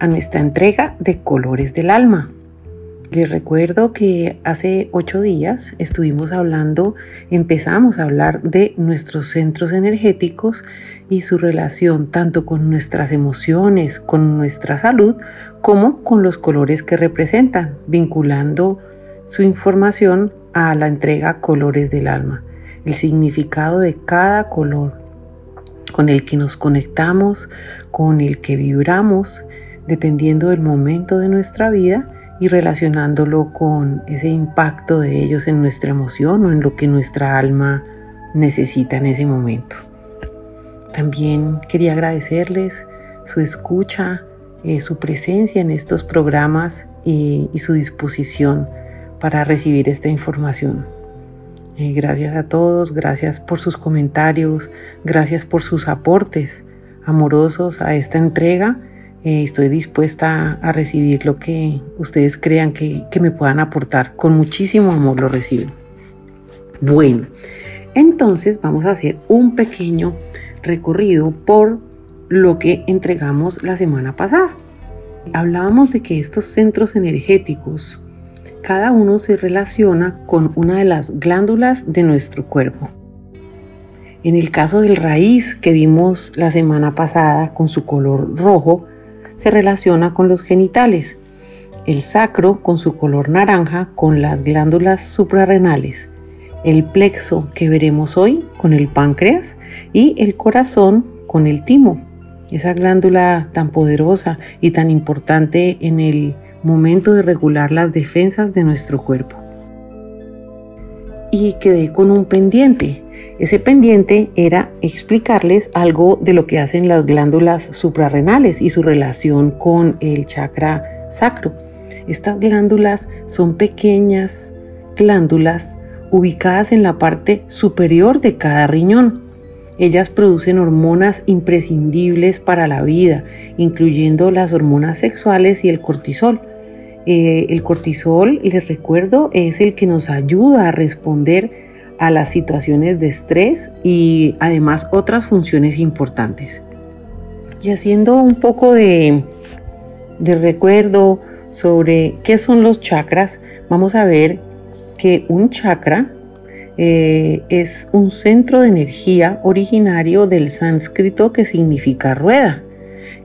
a nuestra entrega de Colores del Alma. Les recuerdo que hace ocho días estuvimos hablando, empezamos a hablar de nuestros centros energéticos y su relación tanto con nuestras emociones, con nuestra salud, como con los colores que representan, vinculando su información a la entrega Colores del Alma, el significado de cada color con el que nos conectamos, con el que vibramos, dependiendo del momento de nuestra vida y relacionándolo con ese impacto de ellos en nuestra emoción o en lo que nuestra alma necesita en ese momento. También quería agradecerles su escucha, eh, su presencia en estos programas y, su disposición para recibir esta información. Eh, gracias a todos, gracias por sus comentarios, gracias por sus aportes amorosos a esta entrega eh, estoy dispuesta a recibir lo que ustedes crean que, que me puedan aportar. Con muchísimo amor lo recibo. Bueno, entonces vamos a hacer un pequeño recorrido por lo que entregamos la semana pasada. Hablábamos de que estos centros energéticos, cada uno se relaciona con una de las glándulas de nuestro cuerpo. En el caso del raíz que vimos la semana pasada con su color rojo, se relaciona con los genitales, el sacro con su color naranja con las glándulas suprarrenales, el plexo que veremos hoy con el páncreas y el corazón con el timo, esa glándula tan poderosa y tan importante en el momento de regular las defensas de nuestro cuerpo y quedé con un pendiente. Ese pendiente era explicarles algo de lo que hacen las glándulas suprarrenales y su relación con el chakra sacro. Estas glándulas son pequeñas glándulas ubicadas en la parte superior de cada riñón. Ellas producen hormonas imprescindibles para la vida, incluyendo las hormonas sexuales y el cortisol. Eh, el cortisol, les recuerdo, es el que nos ayuda a responder a las situaciones de estrés y además otras funciones importantes. Y haciendo un poco de, recuerdo sobre qué son los chakras, vamos a ver que un chakra eh, es un centro de energía originario del sánscrito que significa rueda.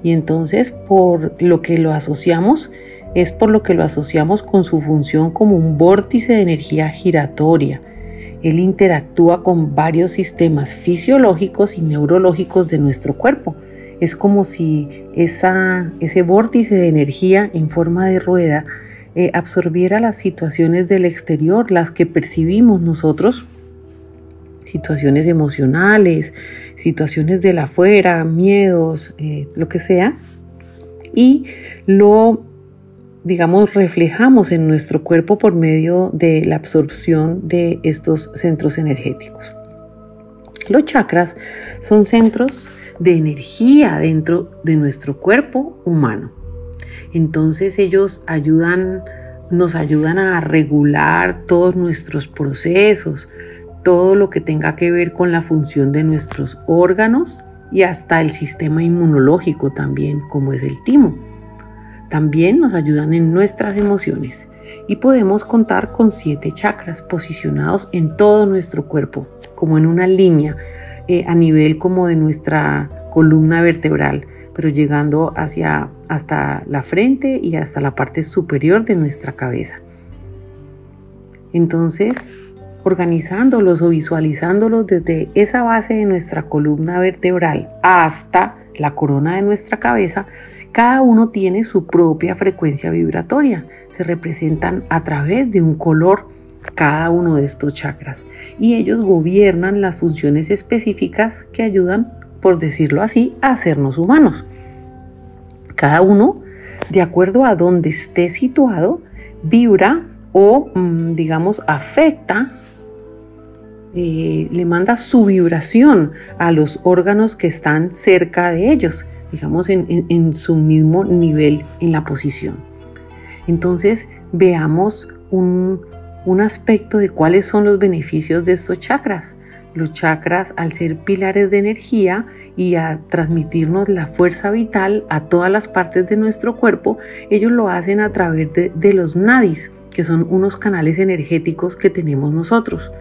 Y entonces por lo que lo asociamos es por lo que lo asociamos con su función como un vórtice de energía giratoria. Él interactúa con varios sistemas fisiológicos y neurológicos de nuestro cuerpo. Es como si ese vórtice de energía en forma de rueda eh, absorbiera las situaciones del exterior, las que percibimos nosotros, situaciones emocionales, situaciones del afuera, miedos, eh, lo que sea, y lo digamos, reflejamos en nuestro cuerpo por medio de la absorción de estos centros energéticos. Los chakras son centros de energía dentro de nuestro cuerpo humano. Entonces ellos ayudan, nos ayudan a regular todos nuestros procesos, todo lo que tenga que ver con la función de nuestros órganos y hasta el sistema inmunológico también, como es el timo. También nos ayudan en nuestras emociones y podemos contar con siete chakras posicionados en todo nuestro cuerpo, como en una línea eh, a nivel como de nuestra columna vertebral, pero llegando hacia hasta la frente y hasta la parte superior de nuestra cabeza. Entonces, organizándolos o visualizándolos desde esa base de nuestra columna vertebral hasta la corona de nuestra cabeza, cada uno tiene su propia frecuencia vibratoria. Se representan a través de un color cada uno de estos chakras y ellos gobiernan las funciones específicas que ayudan, por decirlo así, a hacernos humanos. Cada uno de acuerdo a donde esté situado, vibra o, mm, digamos, afecta, eh, le manda su vibración a los órganos que están cerca de ellos, digamos, en, su mismo nivel en la posición. Entonces, veamos un, un aspecto de cuáles son los beneficios de estos chakras. Los chakras, al ser pilares de energía y a transmitirnos la fuerza vital a todas las partes de nuestro cuerpo, ellos lo hacen a través de, los nadis, que son unos canales energéticos que tenemos nosotros.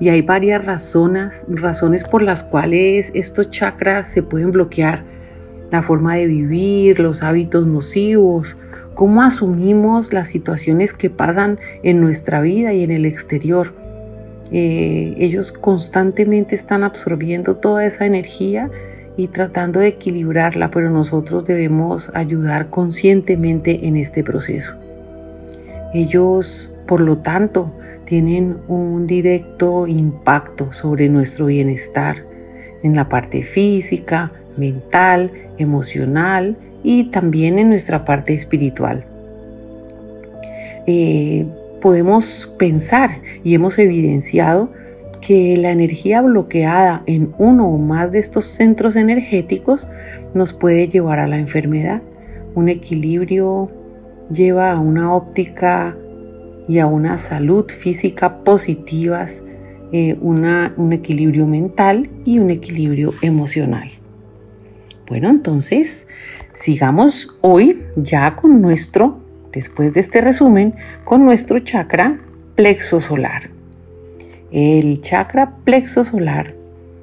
Y hay varias razones, razones por las cuales estos chakras se pueden bloquear. La forma de vivir, los hábitos nocivos, cómo asumimos las situaciones que pasan en nuestra vida y en el exterior. Eh, ellos constantemente están absorbiendo toda esa energía y tratando de equilibrarla, pero nosotros debemos ayudar conscientemente en este proceso. Ellos, por lo tanto, tienen un directo impacto sobre nuestro bienestar en la parte física, mental, emocional y también en nuestra parte espiritual. Eh, podemos pensar y hemos evidenciado que la energía bloqueada en uno o más de estos centros energéticos nos puede llevar a la enfermedad. Un equilibrio lleva a una óptica y a una salud física positivas, eh, un equilibrio mental y un equilibrio emocional. Bueno, entonces sigamos hoy ya con nuestro, después de este resumen, con nuestro chakra plexo solar. El chakra plexo solar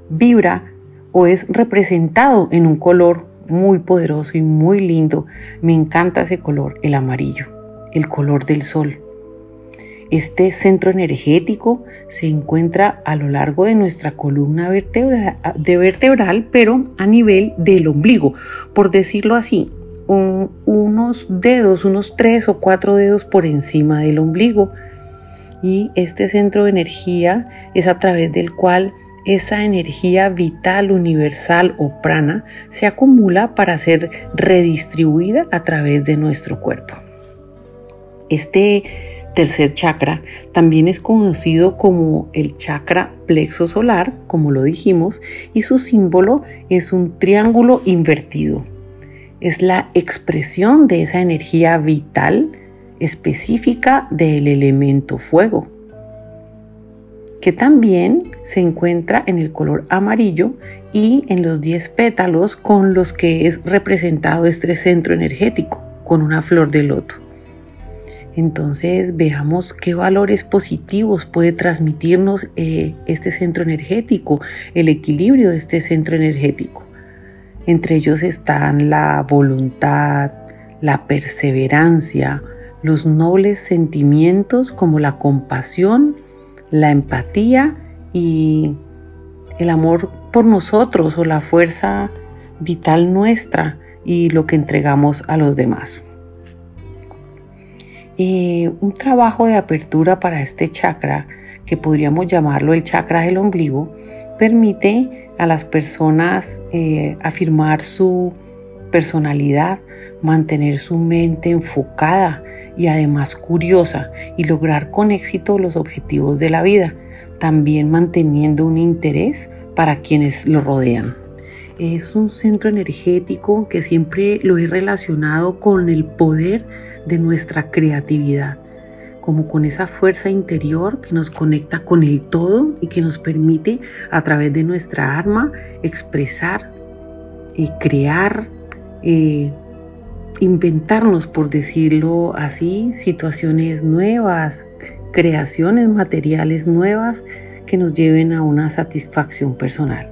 vibra o es representado en un color muy poderoso y muy lindo. Me encanta ese color, el amarillo, el color del sol. Este centro energético se encuentra a lo largo de nuestra columna vertebral, de vertebral pero a nivel del ombligo, por decirlo así, unos dedos, unos tres o cuatro dedos por encima del ombligo y este centro de energía es a través del cual esa energía vital universal o prana se acumula para ser redistribuida a través de nuestro cuerpo. Este tercer chakra también es conocido como el chakra plexo solar, como lo dijimos, y su símbolo es un triángulo invertido. Es la expresión de esa energía vital específica del elemento fuego, que también se encuentra en el color amarillo y en los 10 pétalos con los que es representado este centro energético, con una flor de loto. Entonces veamos qué valores positivos puede transmitirnos eh, este centro energético, el equilibrio de este centro energético. Entre ellos están la voluntad, la perseverancia, los nobles sentimientos como la compasión, la empatía y el amor por nosotros o la fuerza vital nuestra y lo que entregamos a los demás. Eh, un trabajo de apertura para este chakra, que podríamos llamarlo el chakra del ombligo, permite a las personas eh, afirmar su personalidad, mantener su mente enfocada y además curiosa y lograr con éxito los objetivos de la vida, también manteniendo un interés para quienes lo rodean. Es un centro energético que siempre lo he relacionado con el poder de nuestra creatividad, como con esa fuerza interior que nos conecta con el todo y que nos permite a través de nuestra arma expresar, eh, crear, eh, inventarnos, por decirlo así, situaciones nuevas, creaciones materiales nuevas que nos lleven a una satisfacción personal.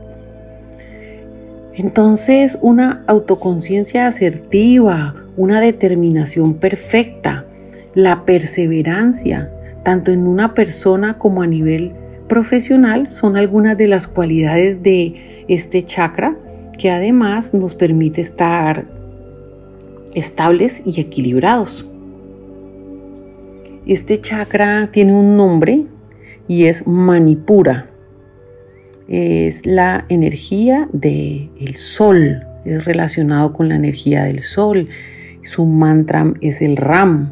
Entonces, una autoconciencia asertiva, una determinación perfecta, la perseverancia, tanto en una persona como a nivel profesional, son algunas de las cualidades de este chakra que además nos permite estar estables y equilibrados. Este chakra tiene un nombre y es Manipura. Es la energía del sol, es relacionado con la energía del sol. Su mantra es el Ram.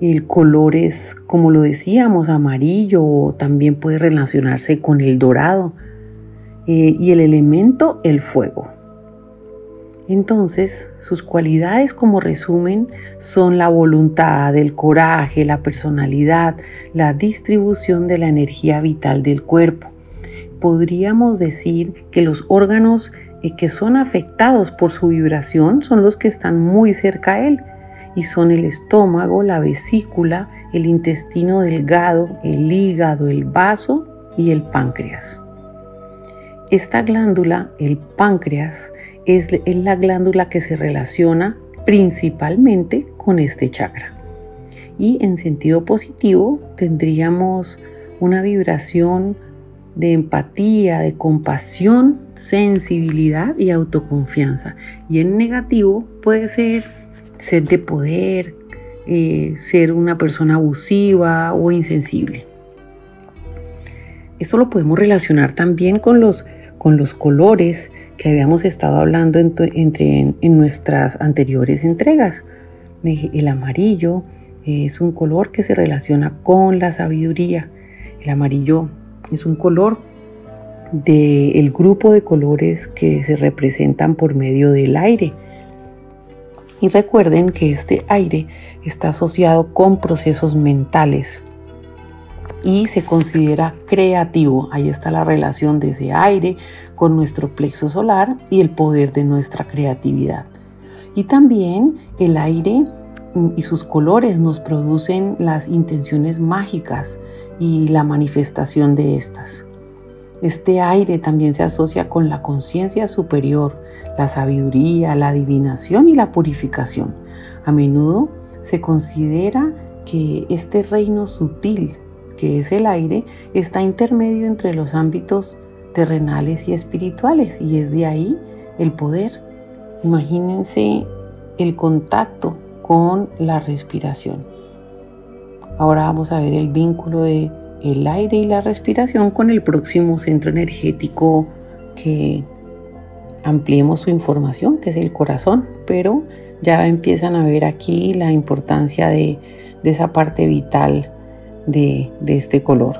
El color es, como lo decíamos, amarillo o también puede relacionarse con el dorado. Eh, y el elemento, el fuego. Entonces, sus cualidades como resumen son la voluntad, el coraje, la personalidad, la distribución de la energía vital del cuerpo. Podríamos decir que los órganos que son afectados por su vibración son los que están muy cerca a él y son el estómago, la vesícula, el intestino delgado, el hígado, el vaso y el páncreas. Esta glándula, el páncreas, es, la glándula que se relaciona principalmente con este chakra. Y en sentido positivo tendríamos una vibración de empatía, de compasión, sensibilidad y autoconfianza. Y en negativo puede ser ser de poder, eh, ser una persona abusiva o insensible. Esto lo podemos relacionar también con los, con los colores que habíamos estado hablando entre, en nuestras anteriores entregas. El amarillo es un color que se relaciona con la sabiduría. El amarillo es un color del grupo de colores que se representan por medio del aire. Y recuerden que este aire está asociado con procesos mentales y se considera creativo. Ahí está la relación de ese aire con nuestro plexo solar y el poder de nuestra creatividad. Y también el aire y sus colores nos producen las intenciones mágicas y la manifestación de estas. Este aire también se asocia con la conciencia superior, la sabiduría, la adivinación y la purificación. A menudo se considera que este reino sutil, que es el aire, está intermedio entre los ámbitos terrenales y espirituales y es de ahí el poder. Imagínense el contacto con la respiración. Ahora vamos a ver el vínculo de el aire y la respiración con el próximo centro energético que ampliemos su información, que es el corazón, pero ya empiezan a ver aquí la importancia de, esa parte vital de, de este color.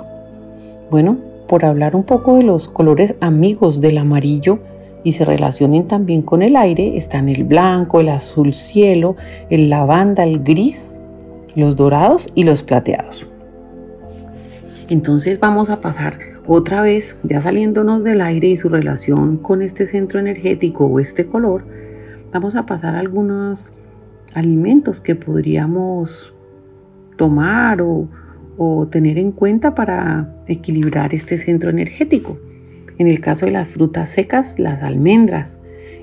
Bueno, por hablar un poco de los colores amigos del amarillo y se relacionen también con el aire, están el blanco, el azul cielo, el lavanda, el gris, los dorados y los plateados. Entonces vamos a pasar otra vez, ya saliéndonos del aire y su relación con este centro energético o este color, vamos a pasar algunos alimentos que podríamos tomar o, o tener en cuenta para equilibrar este centro energético. En el caso de las frutas secas, las almendras.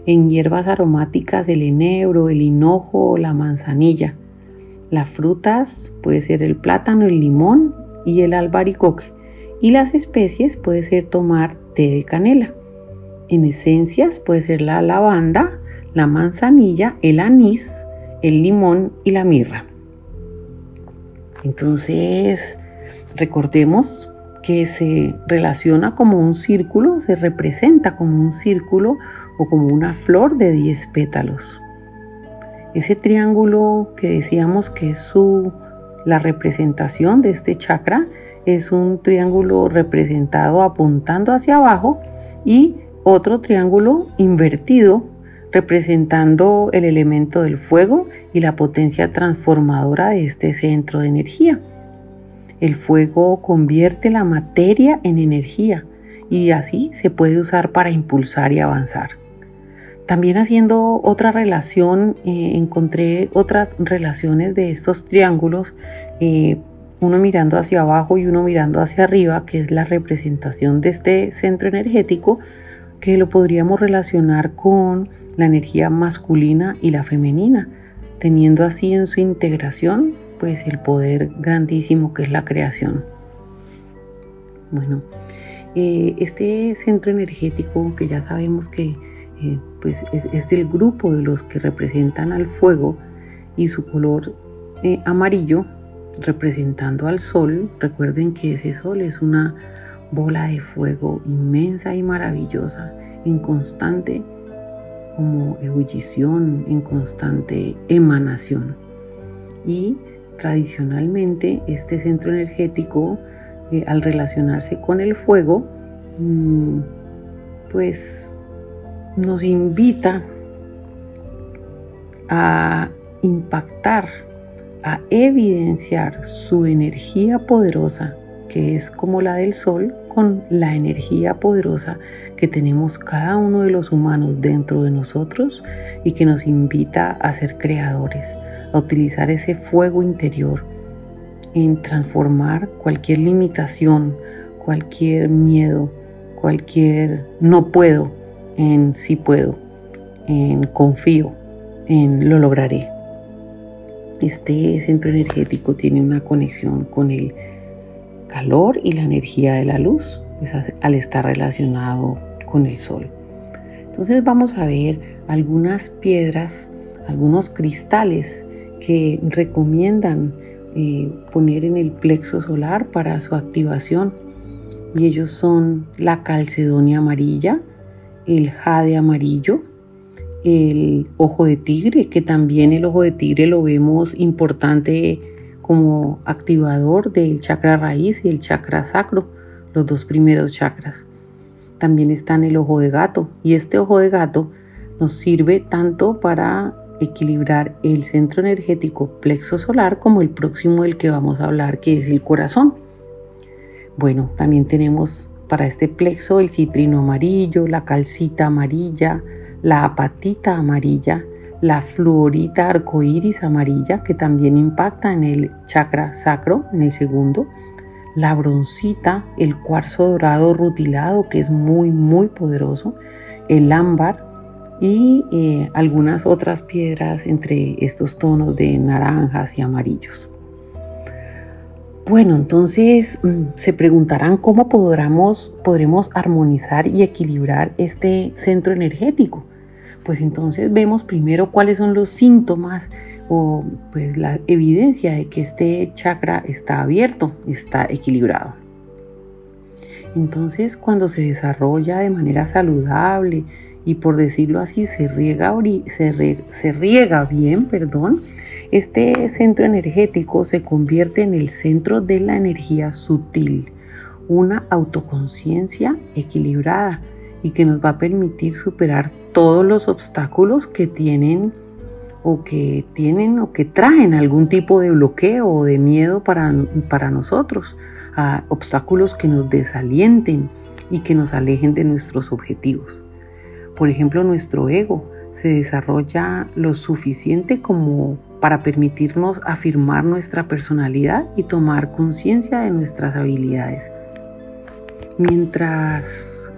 En hierbas aromáticas, el enebro, el hinojo la manzanilla. Las frutas puede ser el plátano, el limón y el albaricoque. Y las especies puede ser tomar té de canela. En esencias puede ser la lavanda, la manzanilla, el anís, el limón y la mirra. Entonces, recordemos que se relaciona como un círculo, se representa como un círculo o como una flor de 10 pétalos. Ese triángulo que decíamos que es su, la representación de este chakra es un triángulo representado apuntando hacia abajo y otro triángulo invertido representando el elemento del fuego y la potencia transformadora de este centro de energía. El fuego convierte la materia en energía y así se puede usar para impulsar y avanzar. También haciendo otra relación, eh, encontré otras relaciones de estos triángulos, eh, uno mirando hacia abajo y uno mirando hacia arriba, que es la representación de este centro energético, que lo podríamos relacionar con la energía masculina y la femenina, teniendo así en su integración pues el poder grandísimo que es la creación. Bueno, eh, este centro energético que ya sabemos que eh, pues es, del grupo de los que representan al fuego y su color eh, amarillo representando al sol, recuerden que ese sol es una bola de fuego inmensa y maravillosa en constante como ebullición, en constante emanación. Y tradicionalmente este centro energético, eh, al relacionarse con el fuego, mm, pues nos invita a impactar, a evidenciar su energía poderosa, que es como la del sol, con la energía poderosa que tenemos cada uno de los humanos dentro de nosotros y que nos invita a ser creadores, a utilizar ese fuego interior en transformar cualquier limitación, cualquier miedo, cualquier no puedo en sí puedo, en confío, en lo lograré. Este centro energético tiene una conexión con el calor y la energía de la luz, pues al estar relacionado con el sol. Entonces vamos a ver algunas piedras, algunos cristales que recomiendan eh, poner en el plexo solar para su activación. Y ellos son la calcedonia amarilla, el jade amarillo, el ojo de tigre, que también el ojo de tigre lo vemos importante como activador del chakra raíz y el chakra sacro, los dos primeros chakras. También está en el ojo de gato y este ojo de gato nos sirve tanto para equilibrar el centro energético plexo solar como el próximo del que vamos a hablar que es el corazón. Bueno, también tenemos para este plexo el citrino amarillo, la calcita amarilla, la apatita amarilla, la fluorita arcoíris amarilla, que también impacta en el chakra sacro, en el segundo, la broncita, el cuarzo dorado rutilado, que es muy, muy poderoso, el ámbar y eh, algunas otras piedras entre estos tonos de naranjas y amarillos. Bueno, entonces mm, se preguntarán cómo podremos, armonizar y equilibrar este centro energético pues entonces vemos primero cuáles son los síntomas o pues la evidencia de que este chakra está abierto, está equilibrado. Entonces cuando se desarrolla de manera saludable y por decirlo así se riega, se riega bien, perdón, este centro energético se convierte en el centro de la energía sutil, una autoconciencia equilibrada y que nos va a permitir superar todos los obstáculos que tienen o que tienen o que traen algún tipo de bloqueo o de miedo para, para nosotros, obstáculos que nos desalienten y que nos alejen de nuestros objetivos. Por ejemplo, nuestro ego se desarrolla lo suficiente como para permitirnos afirmar nuestra personalidad y tomar conciencia de nuestras habilidades. Mientras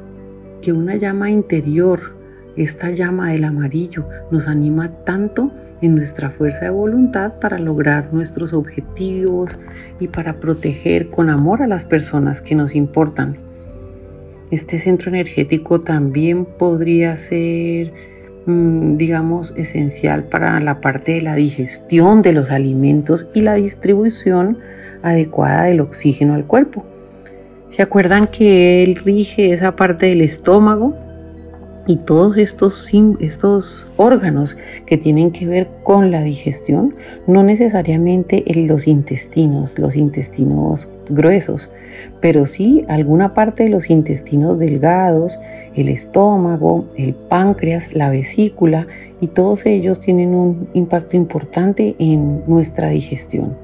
que una llama interior esta llama del amarillo nos anima tanto en nuestra fuerza de voluntad para lograr nuestros objetivos y para proteger con amor a las personas que nos importan. Este centro energético también podría ser, digamos, esencial para la parte de la digestión de los alimentos y la distribución adecuada del oxígeno al cuerpo. ¿Se acuerdan que él rige esa parte del estómago? Y todos estos, estos órganos que tienen que ver con la digestión, no necesariamente en los intestinos, los intestinos gruesos, pero sí alguna parte de los intestinos delgados, el estómago, el páncreas, la vesícula, y todos ellos tienen un impacto importante en nuestra digestión.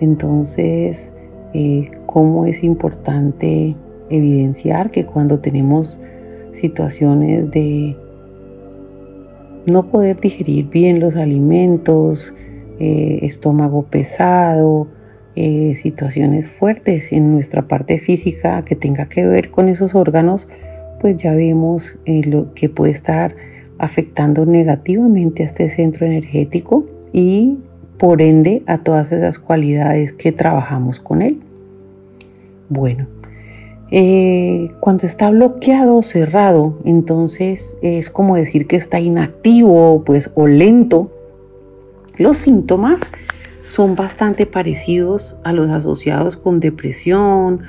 Entonces, eh, ¿cómo es importante evidenciar que cuando tenemos situaciones de no poder digerir bien los alimentos, eh, estómago pesado, eh, situaciones fuertes en nuestra parte física que tenga que ver con esos órganos, pues ya vemos eh, lo que puede estar afectando negativamente a este centro energético y por ende a todas esas cualidades que trabajamos con él. Bueno, eh, cuando está bloqueado o cerrado, entonces es como decir que está inactivo pues, o lento. Los síntomas son bastante parecidos a los asociados con depresión,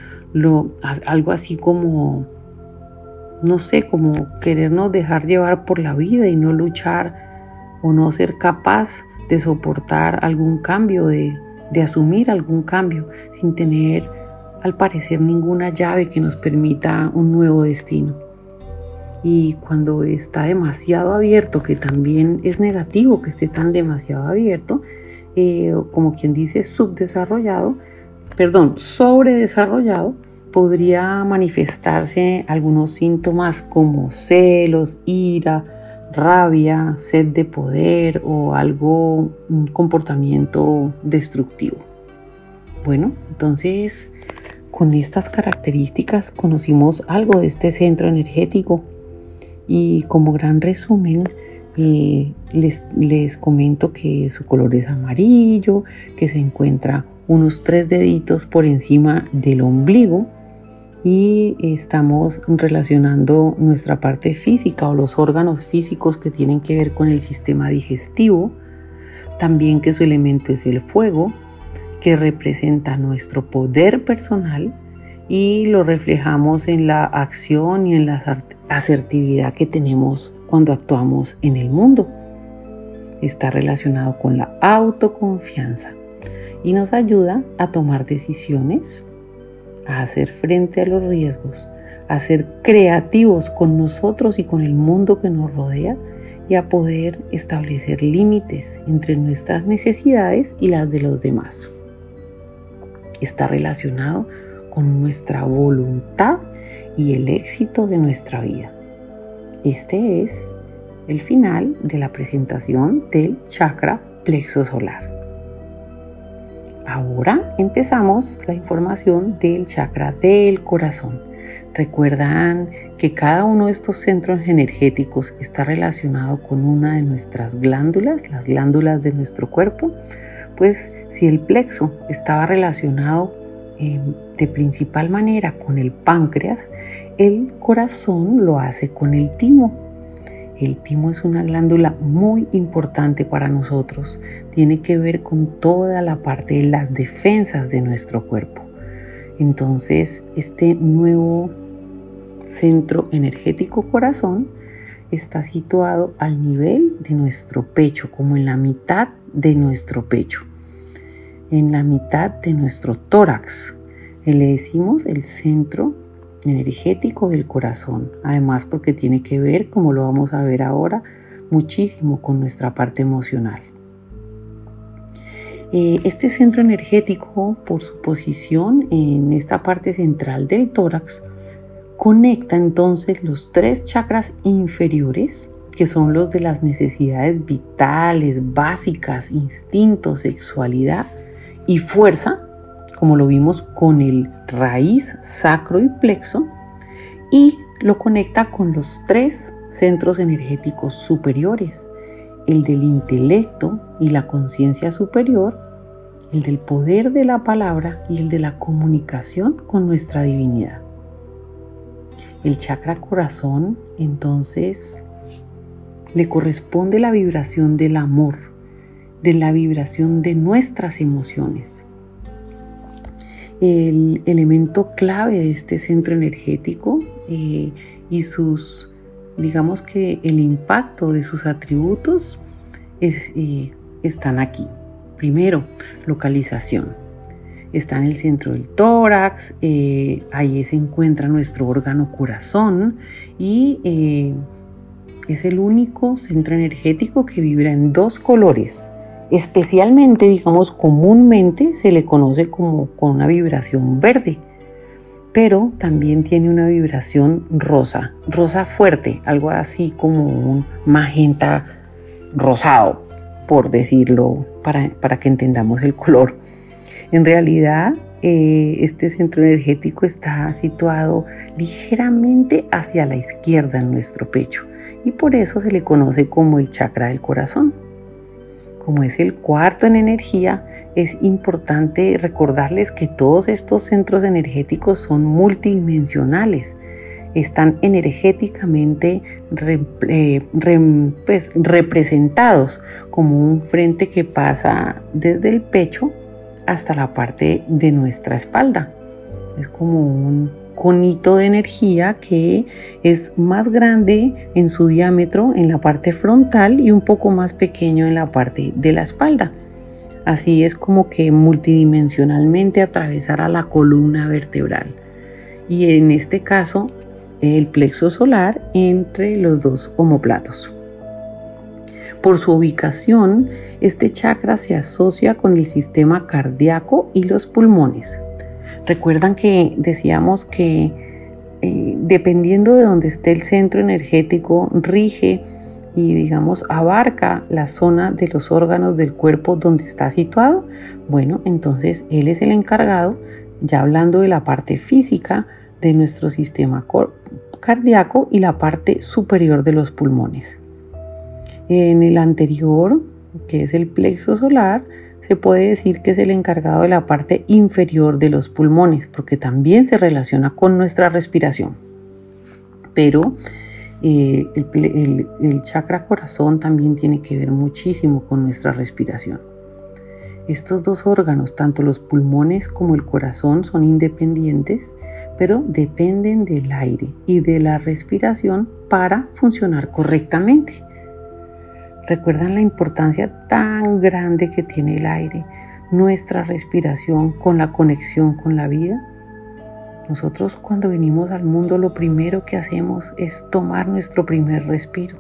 algo así como no sé, como querernos dejar llevar por la vida y no luchar o no ser capaz de soportar algún cambio, de, de asumir algún cambio sin tener al parecer ninguna llave que nos permita un nuevo destino. Y cuando está demasiado abierto, que también es negativo que esté tan demasiado abierto, eh, como quien dice subdesarrollado, perdón, sobredesarrollado, podría manifestarse algunos síntomas como celos, ira, rabia, sed de poder o algo, un comportamiento destructivo. Bueno, entonces con estas características conocimos algo de este centro energético y como gran resumen eh, les, les comento que su color es amarillo, que se encuentra unos tres deditos por encima del ombligo y estamos relacionando nuestra parte física o los órganos físicos que tienen que ver con el sistema digestivo, también que su elemento es el fuego, que representa nuestro poder personal y lo reflejamos en la acción y en la asertividad que tenemos cuando actuamos en el mundo. Está relacionado con la autoconfianza y nos ayuda a tomar decisiones, a hacer frente a los riesgos, a ser creativos con nosotros y con el mundo que nos rodea y a poder establecer límites entre nuestras necesidades y las de los demás está relacionado con nuestra voluntad y el éxito de nuestra vida. Este es el final de la presentación del chakra plexo solar. Ahora empezamos la información del chakra del corazón. Recuerdan que cada uno de estos centros energéticos está relacionado con una de nuestras glándulas, las glándulas de nuestro cuerpo pues si el plexo estaba relacionado em, de principal manera con el páncreas, el corazón lo hace con el timo. El timo es una glándula muy importante para nosotros. Tiene que ver con toda la parte de las defensas de nuestro cuerpo. Entonces, este nuevo centro energético corazón está situado al nivel de nuestro pecho, como en la mitad de nuestro pecho, en la mitad de nuestro tórax. Le decimos el centro energético del corazón, además porque tiene que ver, como lo vamos a ver ahora, muchísimo con nuestra parte emocional. Eh, este centro energético, por su posición en esta parte central del tórax, conecta entonces los tres chakras inferiores que son los de las necesidades vitales, básicas, instintos, sexualidad y fuerza, como lo vimos con el raíz, sacro y plexo, y lo conecta con los tres centros energéticos superiores, el del intelecto y la conciencia superior, el del poder de la palabra y el de la comunicación con nuestra divinidad. El chakra corazón entonces le corresponde la vibración del amor, de la vibración de nuestras emociones. El elemento clave de este centro energético eh, y sus, digamos que el impacto de sus atributos eh, están aquí. Primero, localización. Está en el centro del tórax, eh, ahí se encuentra nuestro órgano corazón y es el único centro energético que vibra en dos colores. Especialmente, digamos, comúnmente se le conoce como con una vibración verde, pero también tiene una vibración rosa, rosa fuerte, algo así como un magenta rosado, por decirlo, para, para que entendamos el color. En realidad, eh, este centro energético está situado ligeramente hacia la izquierda en nuestro pecho y por eso se le conoce como el chakra del corazón. Como es el cuarto en energía, es importante recordarles que todos estos centros energéticos son multidimensionales, están energéticamente eh, pues, representados como un frente que pasa desde el pecho hasta la parte de nuestra espalda. Es como un conito de energía que es más grande en su diámetro en la parte frontal y un poco más pequeño en la parte de la espalda. Así es como que multidimensionalmente atravesará la columna vertebral. Y en este caso, el plexo solar entre los dos omoplatos. Por su ubicación, este chakra se asocia con el sistema cardíaco y los pulmones. Recuerdan que decíamos que eh, dependiendo de donde esté el centro energético, rige y digamos abarca la zona de los órganos del cuerpo donde está situado, bueno, entonces él es el encargado, ya hablando de la parte física de nuestro sistema cardíaco y la parte superior de los pulmones. En el anterior, que es el plexo solar, se puede decir que es el encargado de la parte inferior de los pulmones, porque también se relaciona con nuestra respiración. Pero eh, el, chakra corazón también tiene que ver muchísimo con nuestra respiración. Estos dos órganos, tanto los pulmones como el corazón, son independientes, pero dependen del aire y de la respiración para funcionar correctamente. ¿Recuerdan la importancia tan grande que tiene el aire, nuestra respiración con la conexión con la vida? Nosotros cuando venimos al mundo lo primero que hacemos es tomar nuestro primer respiro.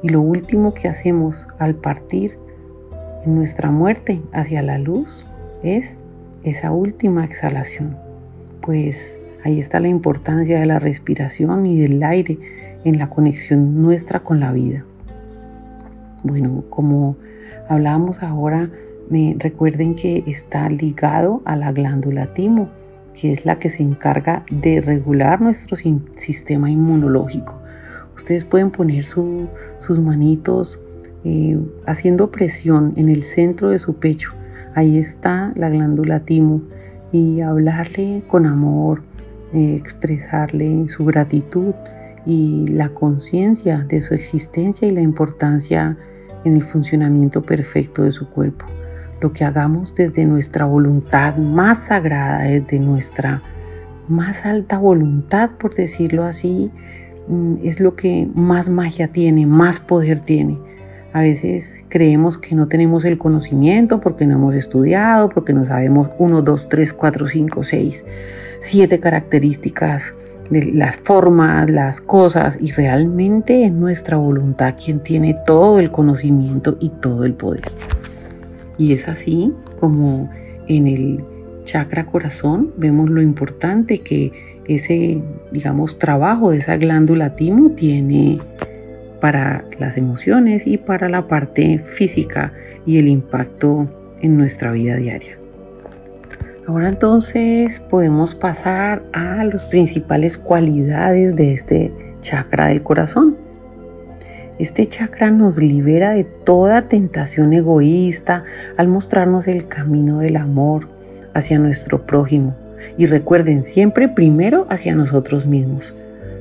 Y lo último que hacemos al partir en nuestra muerte hacia la luz es esa última exhalación. Pues ahí está la importancia de la respiración y del aire en la conexión nuestra con la vida. Bueno, como hablábamos ahora, me recuerden que está ligado a la glándula timo que es la que se encarga de regular nuestro sistema inmunológico. Ustedes pueden poner sus manitos eh, haciendo presión en el centro de su pecho. Ahí está la glándula timo y hablarle con amor, eh, expresarle su gratitud y la conciencia de su existencia y la importancia en el funcionamiento perfecto de su cuerpo lo que hagamos desde nuestra voluntad más sagrada, desde nuestra más alta voluntad, por decirlo así, mm, es lo que más magia tiene, más poder tiene. A veces creemos que no tenemos el conocimiento porque no hemos estudiado, porque no sabemos 1, 2, 3, 4, 5, 6, 7 características las formas, las cosas, y realmente es nuestra voluntad quien tiene todo el conocimiento y todo el poder. Y es así como en el chakra corazón vemos lo importante que ese, digamos, trabajo de esa glándula timo tiene para las emociones y para la parte física y el impacto en nuestra vida diaria. Ahora entonces podemos pasar a las principales cualidades de este chakra del corazón. Este chakra nos libera de toda tentación egoísta al mostrarnos el camino del amor hacia nuestro prójimo. Y recuerden siempre primero hacia nosotros mismos.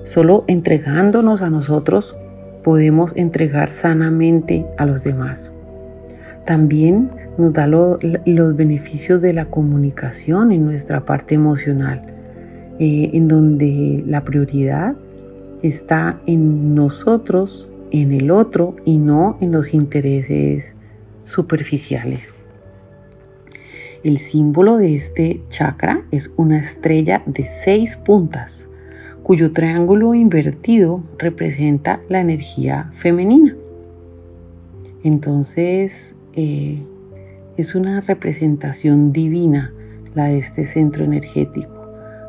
Solo entregándonos a nosotros podemos entregar sanamente a los demás. También nos da los beneficios de la comunicación en nuestra parte emocional, eh, en donde la prioridad está en nosotros en el otro y no en los intereses superficiales. El símbolo de este chakra es una estrella de seis puntas, cuyo triángulo invertido representa la energía femenina. Entonces, eh, es una representación divina la de este centro energético,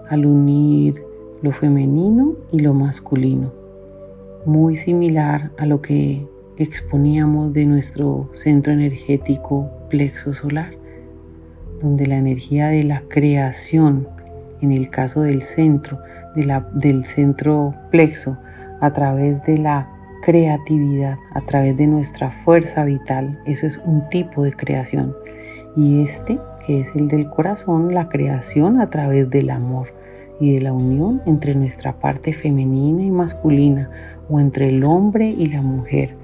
al unir lo femenino y lo masculino. Muy similar a lo que exponíamos de nuestro centro energético plexo solar, donde la energía de la creación, en el caso del centro, del centro plexo, a través de la creatividad, a través de nuestra fuerza vital, eso es un tipo de creación. Y este, que es el del corazón, la creación a través del amor y de la unión entre nuestra parte femenina y masculina, o entre el hombre y la mujer,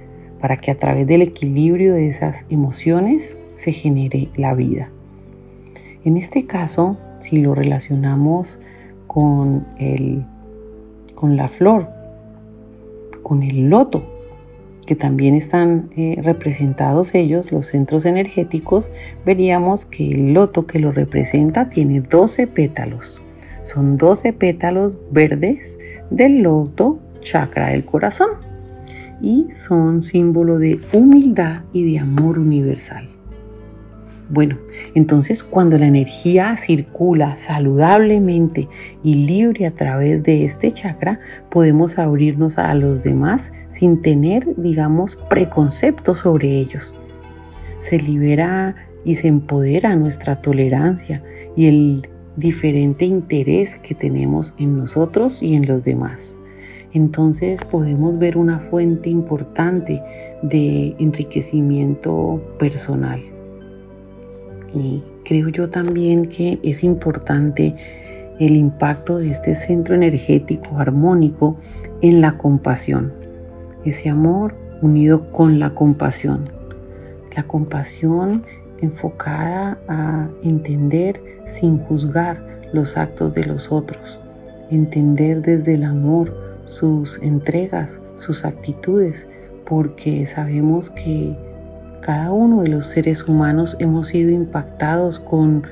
para que a través del equilibrio de esas emociones se genere la vida. En este caso, si lo relacionamos con, el, con la flor, con el loto, que también están eh, representados ellos, los centros energéticos, veríamos que el loto que lo representa tiene 12 pétalos. Son 12 pétalos verdes del loto chakra del corazón y son símbolo de humildad y de amor universal. Bueno, entonces cuando la energía circula saludablemente y libre a través de este chakra, podemos abrirnos a los demás sin tener, digamos, preconceptos sobre ellos. Se libera y se empodera nuestra tolerancia y el diferente interés que tenemos en nosotros y en los demás. Entonces podemos ver una fuente importante de enriquecimiento personal. Y creo yo también que es importante el impacto de este centro energético armónico en la compasión. Ese amor unido con la compasión. La compasión enfocada a entender sin juzgar los actos de los otros. Entender desde el amor sus entregas, sus actitudes, porque sabemos que cada uno de los seres humanos hemos sido impactados con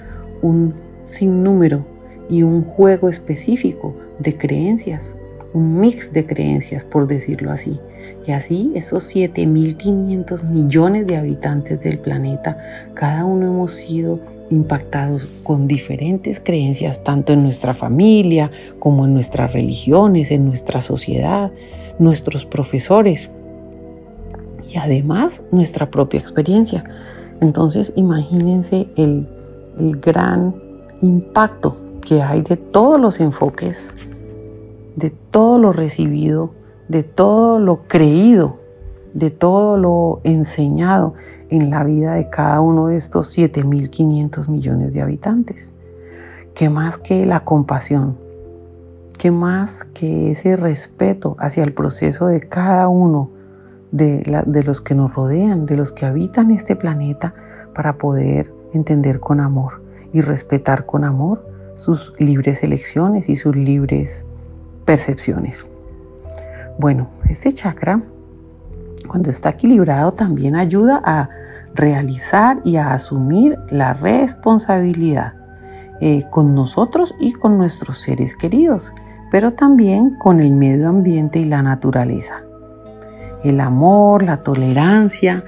un sinnúmero y un juego específico de creencias, un mix de creencias, por decirlo así. Y así esos 7.500 millones de habitantes del planeta, cada uno hemos sido impactados con diferentes creencias, tanto en nuestra familia como en nuestras religiones, en nuestra sociedad, nuestros profesores y además nuestra propia experiencia. Entonces imagínense el, el gran impacto que hay de todos los enfoques, de todo lo recibido, de todo lo creído, de todo lo enseñado en la vida de cada uno de estos 7.500 millones de habitantes. ¿Qué más que la compasión? ¿Qué más que ese respeto hacia el proceso de cada uno de, los que nos rodean, de los que habitan este planeta, para poder entender con amor y respetar con amor sus libres elecciones y sus libres percepciones? Bueno, este chakra cuando está equilibrado también ayuda a realizar y a asumir la responsabilidad eh, con nosotros y con nuestros seres queridos, pero también con el medio ambiente y la naturaleza. El amor, la tolerancia,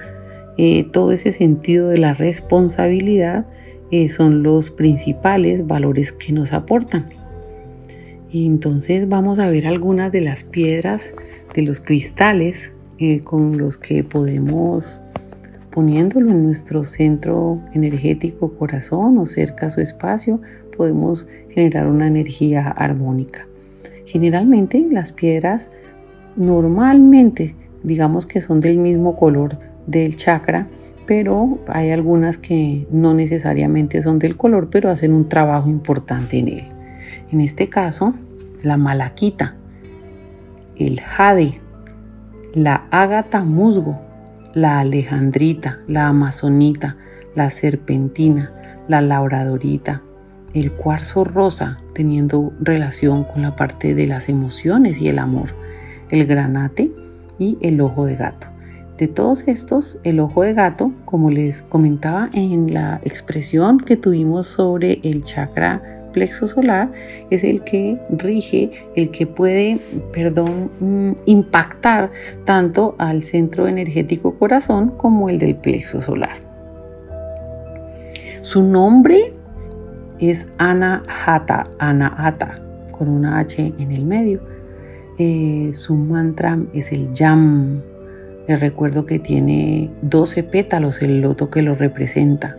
eh, todo ese sentido de la responsabilidad eh, son los principales valores que nos aportan. Entonces vamos a ver algunas de las piedras, de los cristales eh, con los que podemos poniéndolo en nuestro centro energético corazón o cerca su espacio, podemos generar una energía armónica. Generalmente las piedras normalmente digamos que son del mismo color del chakra, pero hay algunas que no necesariamente son del color, pero hacen un trabajo importante en él. En este caso, la malaquita, el jade, la ágata musgo, la alejandrita, la amazonita, la serpentina, la labradorita, el cuarzo rosa, teniendo relación con la parte de las emociones y el amor, el granate y el ojo de gato. De todos estos, el ojo de gato, como les comentaba en la expresión que tuvimos sobre el chakra plexo solar es el que rige, el que puede, perdón, mm, impactar tanto al centro energético corazón como el del plexo solar. Su nombre es Anahata, Anahata, con una H en el medio. Eh, su mantra es el Yam. Les recuerdo que tiene 12 pétalos el loto que lo representa.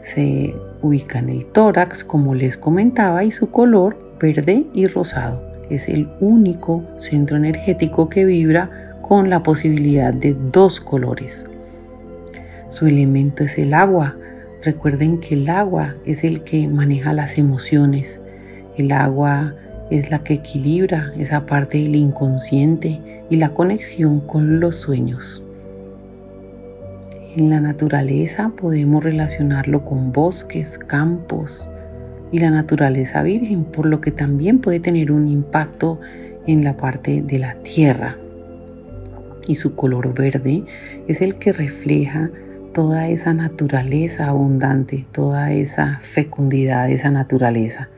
Se ubica en el tórax, como les comentaba, y su color verde y rosado. Es el único centro energético que vibra con la posibilidad de dos colores. Su elemento es el agua. Recuerden que el agua es el que maneja las emociones. El agua es la que equilibra esa parte del inconsciente y la conexión con los sueños. En la naturaleza podemos relacionarlo con bosques, campos, y la naturaleza virgen, por lo que también puede tener un impacto en la parte de la tierra. Y su color verde es el que refleja toda esa naturaleza abundante, toda esa fecundidad de esa naturaleza.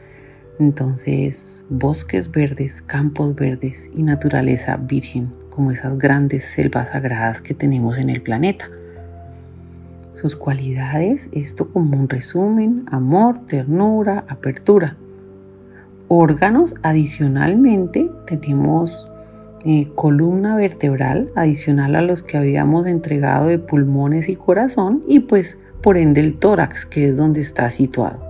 Entonces, bosques verdes, campos verdes y naturaleza virgen, como esas grandes selvas sagradas que tenemos en el planeta. Sus cualidades, esto como un resumen, amor, ternura, apertura. Órganos, adicionalmente, tenemos eh, columna vertebral, adicional a los que habíamos entregado de pulmones y corazón, y pues por ende el tórax, que es donde está situado.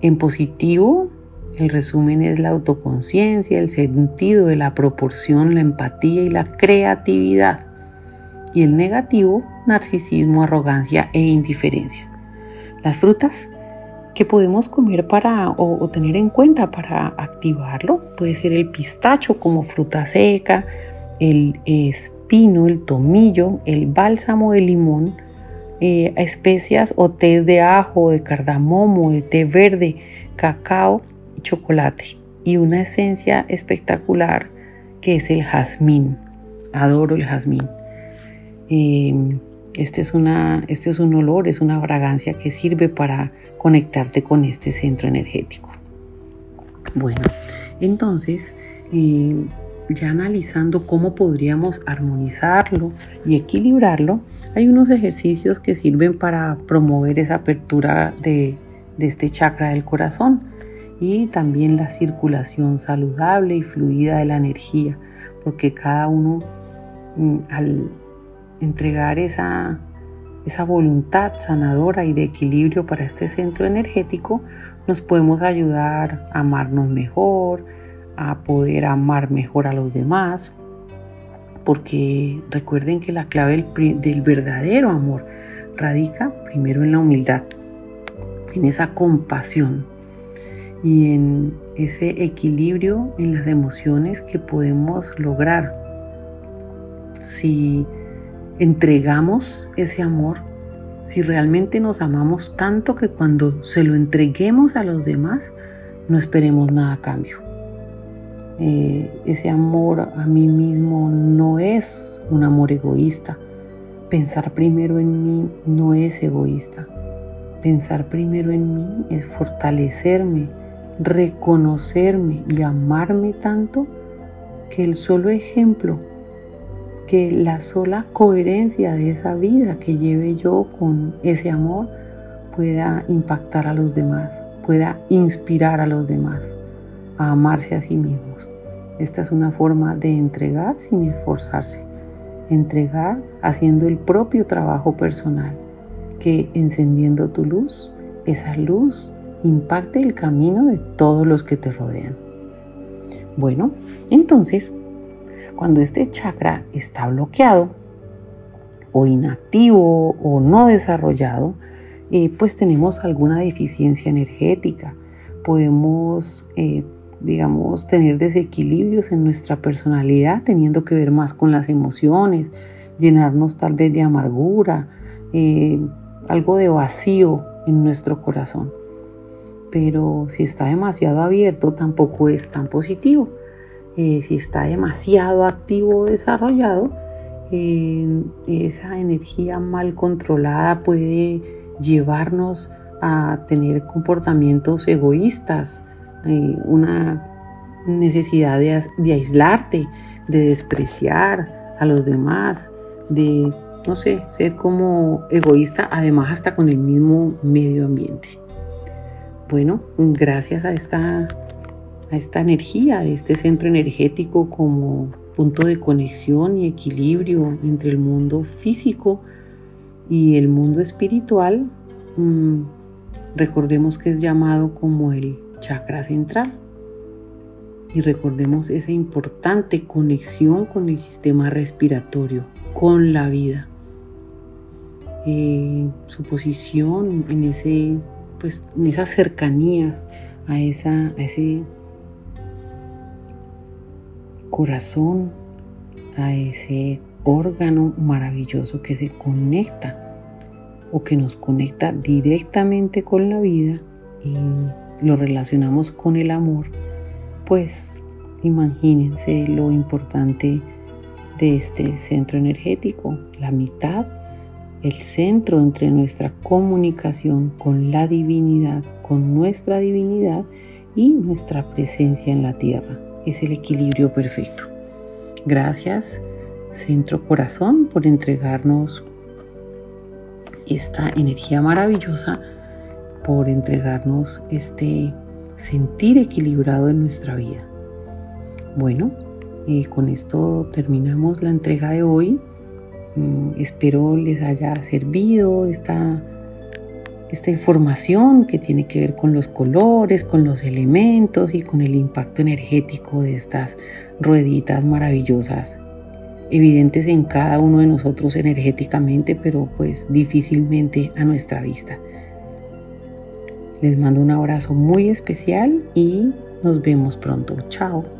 En positivo, el resumen es la autoconciencia, el sentido de la proporción, la empatía y la creatividad y el negativo, narcisismo, arrogancia e indiferencia. Las frutas que podemos comer para o, tener en cuenta para activarlo puede ser el pistacho como fruta seca, el espino, el tomillo, el bálsamo de limón, eh, especias o té de ajo, de cardamomo, de té verde, cacao chocolate. Y una esencia espectacular que es el jazmín. Adoro el jazmín. Este es, una, este es un olor, es una fragancia que sirve para conectarte con este centro energético. Bueno, entonces, eh, ya analizando cómo podríamos armonizarlo y equilibrarlo, hay unos ejercicios que sirven para promover esa apertura de, de este chakra del corazón y también la circulación saludable y fluida de la energía, porque cada uno mm, al entregar esa, esa voluntad sanadora y de equilibrio para este centro energético, nos podemos ayudar a amarnos mejor, a poder amar mejor a los demás, porque recuerden que la clave del, del, verdadero amor radica primero en la humildad, en esa compasión y en ese equilibrio en las emociones que podemos lograr si entregamos ese amor, si realmente nos amamos tanto que cuando se lo entreguemos a los demás, no esperemos nada a cambio. Eh, ese amor a mí mismo no es un amor egoísta. Pensar primero en mí no es egoísta. Pensar primero en mí es fortalecerme, reconocerme y amarme tanto que el solo ejemplo que la sola coherencia de esa vida que lleve yo con ese amor pueda impactar a los demás, pueda inspirar a los demás a amarse a sí mismos. Esta es una forma de entregar sin esforzarse, entregar haciendo el propio trabajo personal, que encendiendo tu luz, esa luz impacte el camino de todos los que te rodean. Bueno, entonces cuando este chakra está bloqueado o inactivo o no desarrollado, eh, pues tenemos alguna deficiencia energética. Podemos, eh, digamos, tener desequilibrios en nuestra personalidad, teniendo que ver más con las emociones, llenarnos tal vez de amargura, eh, algo de vacío en nuestro corazón. Pero si está demasiado abierto, tampoco es tan positivo. Eh, si está demasiado activo o desarrollado, esa energía mal controlada puede llevarnos a tener comportamientos egoístas, eh, una necesidad de, de, aislarte, de despreciar a los demás, de, no sé, ser como egoísta, además hasta con el mismo medio ambiente. Bueno, gracias a esta a esta energía de este centro energético como punto de conexión y equilibrio entre el mundo físico y el mundo espiritual, mm, recordemos que es llamado como el chakra central. Y recordemos esa importante conexión con el sistema respiratorio, con la vida. Eh, su posición en, ese, pues, en esas cercanías a, esa, a ese corazón, a ese órgano maravilloso que se conecta o que nos conecta directamente con la vida y lo relacionamos con el amor, pues imagínense lo importante de este centro energético, la mitad, el centro entre nuestra comunicación con la divinidad, con nuestra divinidad y nuestra presencia en la tierra. Es el equilibrio perfecto. Gracias, Centro Corazón, por entregarnos esta energía maravillosa, por entregarnos este sentir equilibrado en nuestra vida. Bueno, eh, con esto terminamos la entrega de hoy. Mm, espero les haya servido esta, esta información que tiene que ver con los colores, con los elementos y con el impacto energético de estas rueditas maravillosas evidentes en cada uno de nosotros energéticamente, pero pues difícilmente a nuestra vista. Les mando un abrazo muy especial y nos vemos pronto. Chao.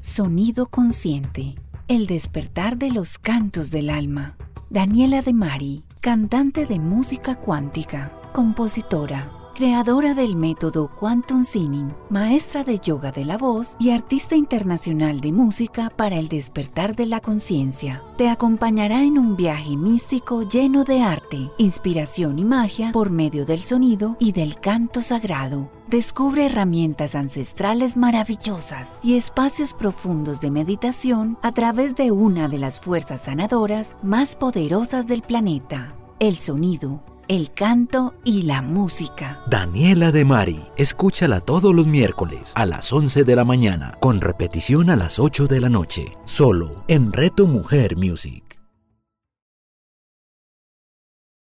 Sonido consciente, el despertar de los cantos del alma. Daniela de Mari, cantante de música cuántica, compositora, creadora del método Quantum Singing, maestra de yoga de la voz y artista internacional de música para el despertar de la conciencia. Te acompañará en un viaje místico lleno de arte, inspiración y magia por medio del sonido y del canto sagrado. Descubre herramientas ancestrales maravillosas y espacios profundos de meditación a través de una de las fuerzas sanadoras más poderosas del planeta, el sonido el canto y la música. Daniela de Mari, escúchala todos los miércoles a las 11 de la mañana, con repetición a las 8 de la noche, solo en Reto Mujer Music.